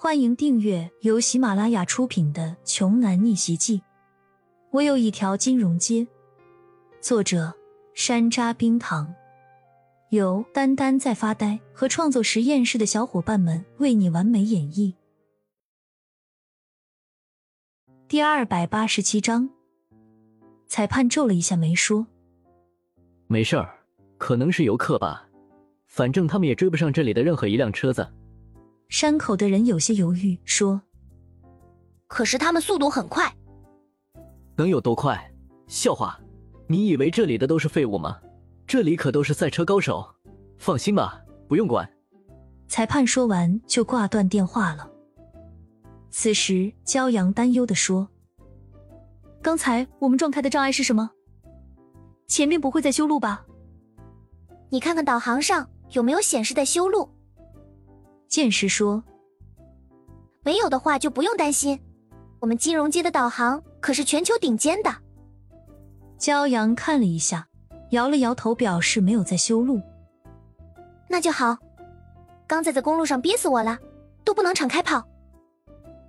欢迎订阅由喜马拉雅出品的《穷男逆袭记》。我有一条金融街。作者：山楂冰糖，由丹丹在发呆和创作实验室的小伙伴们为你完美演绎。第二百八十七章，裁判皱了一下眉说：“没事儿，可能是游客吧，反正他们也追不上这里的任何一辆车子。”山口的人有些犹豫，说：“可是他们速度很快，能有多快？笑话！你以为这里的都是废物吗？这里可都是赛车高手。放心吧，不用管。”裁判说完就挂断电话了。此时，骄阳担忧的说：“刚才我们撞开的障碍是什么？前面不会在修路吧？你看看导航上有没有显示在修路。”剑师说：“没有的话就不用担心，我们金融街的导航可是全球顶尖的。”骄阳看了一下，摇了摇头，表示没有在修路。那就好。刚才在公路上憋死我了，都不能敞开跑。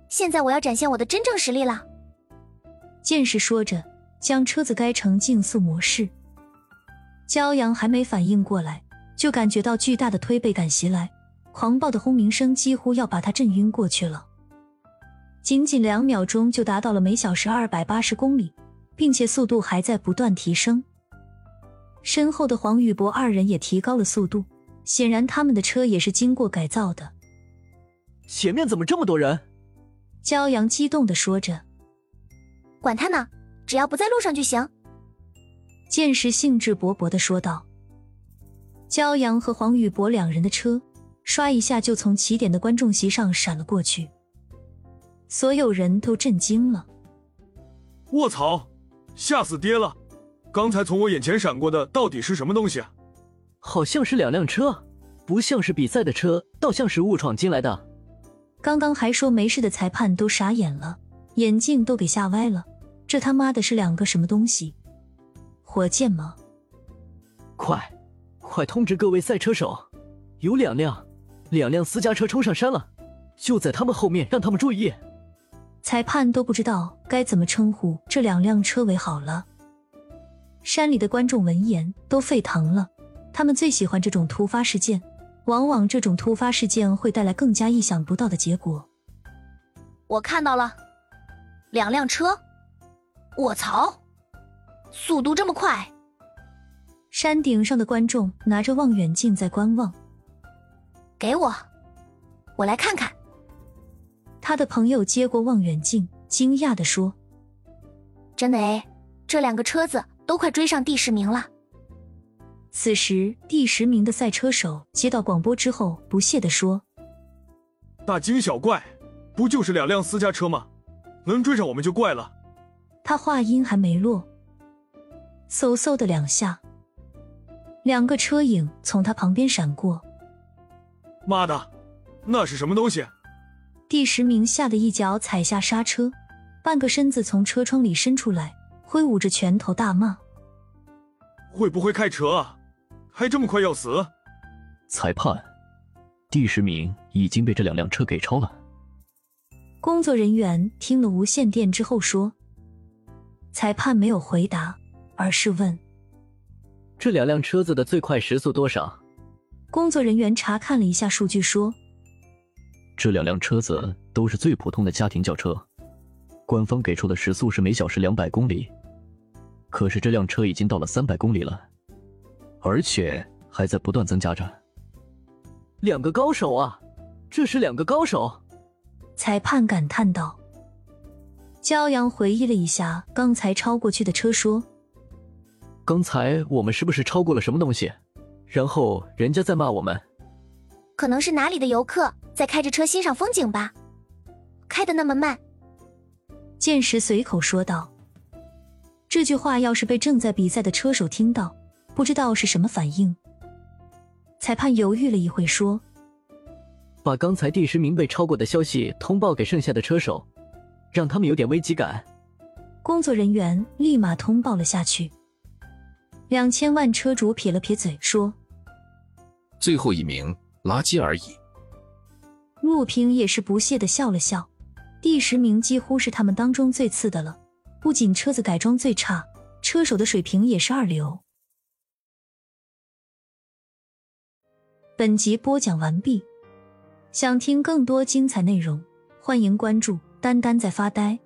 现在我要展现我的真正实力了。剑士说着，将车子改成竞速模式。骄阳还没反应过来，就感觉到巨大的推背感袭来。狂暴的轰鸣声几乎要把他震晕过去了，仅仅两秒钟就达到了每小时二百八十公里，并且速度还在不断提升。身后的黄宇博二人也提高了速度，显然他们的车也是经过改造的。前面怎么这么多人？骄阳激动的说着：“管他呢，只要不在路上就行。”剑士兴致勃勃的说道。骄阳和黄宇博两人的车。刷一下就从起点的观众席上闪了过去，所有人都震惊了。卧槽，吓死爹了！刚才从我眼前闪过的到底是什么东西啊？好像是两辆车，不像是比赛的车，倒像是误闯进来的。刚刚还说没事的裁判都傻眼了，眼镜都给吓歪了。这他妈的是两个什么东西？火箭吗？快，快通知各位赛车手，有两辆。两辆私家车冲上山了，就在他们后面，让他们注意。裁判都不知道该怎么称呼这两辆车为好了。山里的观众闻言都沸腾了，他们最喜欢这种突发事件，往往这种突发事件会带来更加意想不到的结果。我看到了，两辆车，卧槽，速度这么快！山顶上的观众拿着望远镜在观望。给我，我来看看。他的朋友接过望远镜，惊讶的说：“真的哎，这两个车子都快追上第十名了。”此时，第十名的赛车手接到广播之后，不屑的说：“大惊小怪，不就是两辆私家车吗？能追上我们就怪了。”他话音还没落，嗖嗖的两下，两个车影从他旁边闪过。妈的，那是什么东西？第十名吓得一脚踩下刹车，半个身子从车窗里伸出来，挥舞着拳头大骂：“会不会开车啊？还这么快要死？”裁判，第十名已经被这两辆车给超了。工作人员听了无线电之后说：“裁判没有回答，而是问：这两辆车子的最快时速多少？”工作人员查看了一下数据，说：“这两辆车子都是最普通的家庭轿车，官方给出的时速是每小时两百公里，可是这辆车已经到了三百公里了，而且还在不断增加着。两个高手啊，这是两个高手！”裁判感叹道。骄阳回忆了一下刚才超过去的车，说：“刚才我们是不是超过了什么东西？”然后人家在骂我们，可能是哪里的游客在开着车欣赏风景吧，开的那么慢。剑石随口说道。这句话要是被正在比赛的车手听到，不知道是什么反应。裁判犹豫了一会，说：“把刚才第十名被超过的消息通报给剩下的车手，让他们有点危机感。”工作人员立马通报了下去。两千万车主撇了撇嘴，说。最后一名，垃圾而已。陆平也是不屑的笑了笑，第十名几乎是他们当中最次的了。不仅车子改装最差，车手的水平也是二流。本集播讲完毕，想听更多精彩内容，欢迎关注“丹丹在发呆”。